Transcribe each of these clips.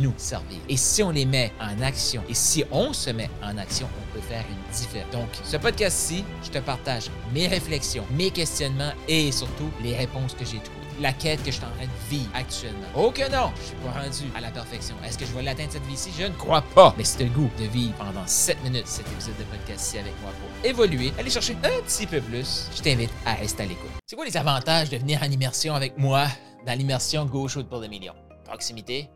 nous servir. Et si on les met en action, et si on se met en action, on peut faire une différence. Donc, ce podcast-ci, je te partage mes réflexions, mes questionnements et surtout les réponses que j'ai trouvées la quête que je suis en train de vivre actuellement. Oh que non, je suis pas rendu à la perfection. Est-ce que je vais l'atteindre cette vie-ci? Je ne crois pas. Mais c'est le goût de vivre pendant 7 minutes cet épisode de podcast-ci avec moi pour évoluer, aller chercher un petit peu plus. Je t'invite à rester à l'écoute. C'est quoi les avantages de venir en immersion avec moi dans l'immersion Go Shoot pour le million? Proximité,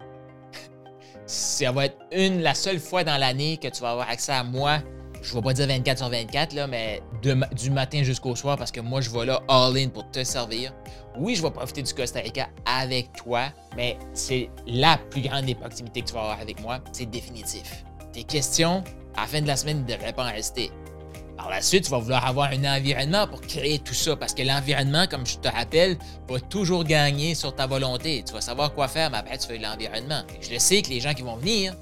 ça va être une, la seule fois dans l'année que tu vas avoir accès à moi. Je ne vais pas dire 24 sur 24, là, mais du matin jusqu'au soir parce que moi, je vais là all-in pour te servir. Oui, je vais profiter du Costa Rica avec toi, mais c'est la plus grande des proximités que tu vas avoir avec moi. C'est définitif. Tes questions, à la fin de la semaine, ne devraient pas en rester. Par la suite, tu vas vouloir avoir un environnement pour créer tout ça parce que l'environnement, comme je te rappelle, va toujours gagner sur ta volonté. Tu vas savoir quoi faire, mais après, tu fais l'environnement. Je le sais que les gens qui vont venir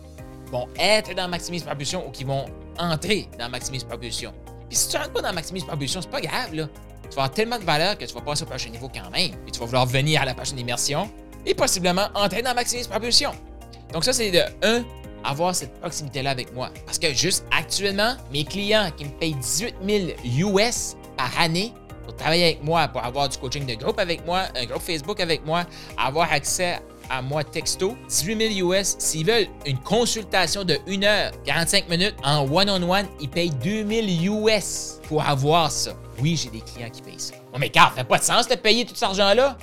vont être dans Maximise Propulsion ou qui vont entrer dans Maximise Propulsion. Puis si tu rentres pas dans Maximise Propulsion, c'est pas grave, là. Tu vas avoir tellement de valeur que tu vas passer au prochain niveau quand même. Et tu vas vouloir venir à la prochaine immersion et possiblement entrer dans Maximise Propulsion. Donc ça, c'est de 1 avoir cette proximité-là avec moi. Parce que juste actuellement, mes clients qui me payent 18 000 US par année pour travailler avec moi, pour avoir du coaching de groupe avec moi, un groupe Facebook avec moi, avoir accès à moi texto, 18 000 US. S'ils veulent une consultation de 1 heure, 45 minutes en one-on-one, ils payent 2 000 US pour avoir ça. Oui, j'ai des clients qui payent ça. Oh, mais car, ça fait pas de sens de payer tout cet argent-là?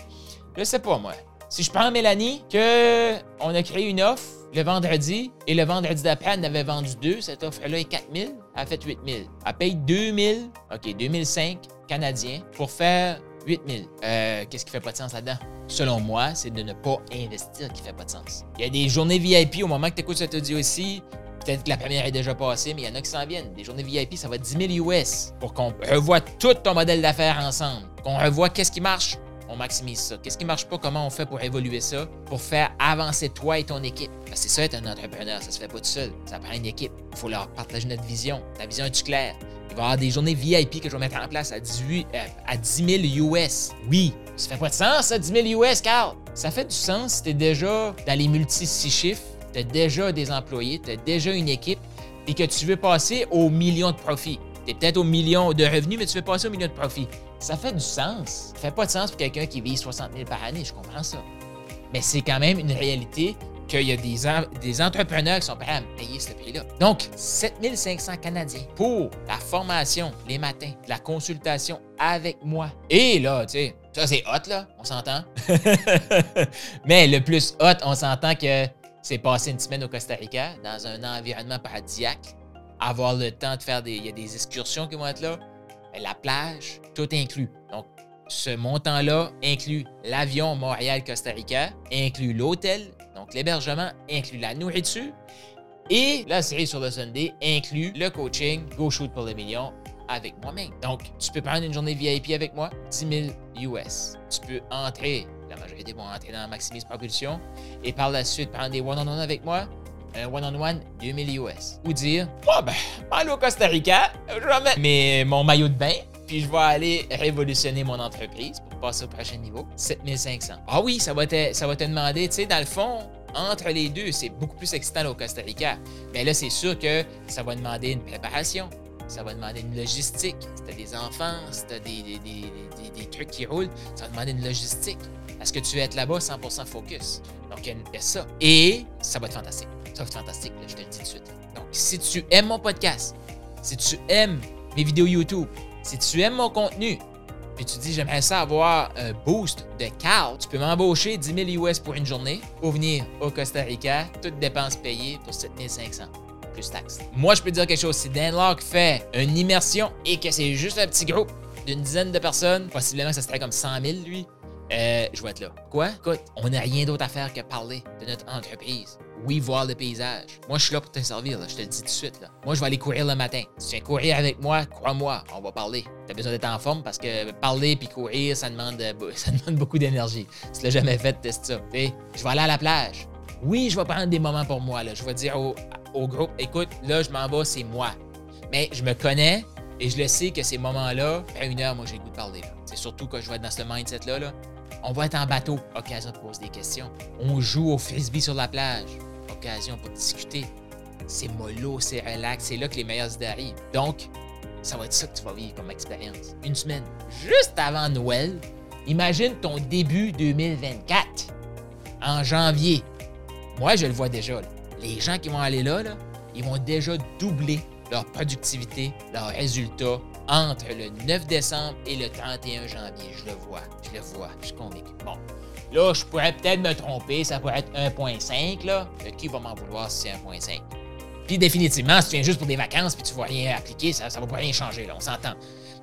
Je sais pas, moi. Si je prends Mélanie, que on a créé une offre le vendredi et le vendredi d'après, elle en avait vendu deux. Cette offre-là est 4 000. Elle a fait 8 000. Elle paye 2 000, OK, 2005 canadiens pour faire 8 000. Euh, Qu'est-ce qui fait pas de sens là-dedans? Selon moi, c'est de ne pas investir qui fait pas de sens. Il y a des journées VIP au moment que tu écoutes cet audio ici. Peut-être que la première est déjà passée, mais il y en a qui s'en viennent. Des journées VIP, ça va être 10 000 US pour qu'on revoie tout ton modèle d'affaires ensemble. Qu'on revoie qu'est-ce qui marche, on maximise ça. Qu'est-ce qui marche pas, comment on fait pour évoluer ça, pour faire avancer toi et ton équipe? C'est ça être un entrepreneur, ça se fait pas tout seul. Ça prend une équipe. Il faut leur partager notre vision. Ta vision est-tu claire? Il va y avoir des journées VIP que je vais mettre en place à, 18, euh, à 10 000 US. Oui, ça fait pas de sens, ça, 10 000 US, Carl. Ça fait du sens si t'es déjà dans les multi-six chiffres, t'as déjà des employés, t'as déjà une équipe, et que tu veux passer aux millions de profits. T'es peut-être au million de revenus, mais tu veux passer au million de profits. Ça fait du sens. Ça fait pas de sens pour quelqu'un qui vit 60 000 par année, je comprends ça. Mais c'est quand même une réalité qu'il y a des, des entrepreneurs qui sont prêts à me payer ce prix-là. Donc, 7500 Canadiens pour la formation les matins, la consultation avec moi. Et là, tu sais, ça c'est hot, là, on s'entend. Mais le plus hot, on s'entend que c'est passer une semaine au Costa Rica dans un environnement paradisiaque, avoir le temps de faire des, excursions qui vont être là, la plage, tout inclus. Donc, ce montant-là inclut l'avion Montréal-Costa Rica, inclut l'hôtel, donc l'hébergement, inclut la nourriture, et la série sur le Sunday inclut le coaching Go Shoot pour le million avec moi-même. Donc, tu peux prendre une journée VIP avec moi, 10 000 US. Tu peux entrer, la majorité vont entrer dans Maximise Propulsion, et par la suite prendre des one-on-one avec moi, un one-on-one, 2000 US. Ou dire, oh ben, aller au Costa Rica, je vais mettre mon maillot de bain, puis je vais aller révolutionner mon entreprise pour passer au prochain niveau, 7500. Ah oui, ça va te, ça va te demander, tu sais, dans le fond, entre les deux, c'est beaucoup plus excitant au Costa Rica. Mais là, c'est sûr que ça va demander une préparation, ça va demander une logistique. Si tu as des enfants, si tu as des, des, des, des, trucs qui roulent, ça va demander une logistique. Est-ce que tu veux être là-bas 100% focus? Donc, il y a ça. Et ça va être fantastique. Ça va être fantastique, je te le dis tout de suite. Donc, si tu aimes mon podcast, si tu aimes mes vidéos YouTube, si tu aimes mon contenu, puis tu dis j'aimerais ça avoir un boost de Cal, tu peux m'embaucher 10 000 US pour une journée pour venir au Costa Rica, toutes dépenses payées pour 7 500 plus taxes. Moi, je peux te dire quelque chose. Si Dan Locke fait une immersion et que c'est juste un petit groupe d'une dizaine de personnes, possiblement ça serait comme 100 000 lui, euh, je vais être là. Quoi? Écoute, on n'a rien d'autre à faire que parler de notre entreprise. Oui, voir le paysage. Moi, je suis là pour te servir, je te le dis tout de suite. Moi, je vais aller courir le matin. Si tu viens courir avec moi, crois-moi, on va parler. Tu as besoin d'être en forme parce que parler puis courir, ça demande, ça demande beaucoup d'énergie. Si tu l'as jamais fait, teste ça. je vais aller à la plage. Oui, je vais prendre des moments pour moi. Je vais dire au, au groupe, écoute, là, je m'en vais, c'est moi. Mais je me connais et je le sais que ces moments-là, à une heure, moi, j'ai le goût de parler. C'est surtout quand je vais être dans ce mindset-là. Là. On va être en bateau, occasion de poser des questions. On joue au frisbee sur la plage, occasion pour discuter. C'est mollo, c'est relax, c'est là que les meilleures idées arrivent. Donc, ça va être ça que tu vas vivre comme expérience. Une semaine, juste avant Noël, imagine ton début 2024, en janvier. Moi, je le vois déjà. Les gens qui vont aller là, là, ils vont déjà doubler leur productivité, leurs résultats entre le 9 décembre et le 31 janvier. Je le vois, je le vois, je suis convaincu. Bon, là, je pourrais peut-être me tromper, ça pourrait être 1.5, là. Qui va m'en vouloir si c'est 1.5? Puis définitivement, si tu viens juste pour des vacances puis tu ne vas rien appliquer, ça ne va pas rien changer, là, on s'entend.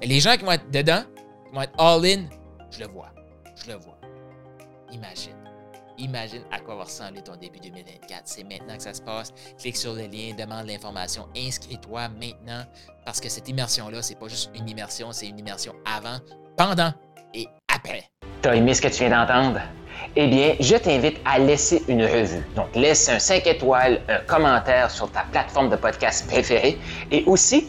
Mais les gens qui vont être dedans, qui vont être all-in, je le vois, je le vois. Imagine. Imagine à quoi va ressembler ton début 2024. C'est maintenant que ça se passe. Clique sur le lien, demande l'information, inscris-toi maintenant parce que cette immersion-là, c'est pas juste une immersion, c'est une immersion avant, pendant et après. T'as aimé ce que tu viens d'entendre? Eh bien, je t'invite à laisser une revue. Donc, laisse un 5 étoiles, un commentaire sur ta plateforme de podcast préférée et aussi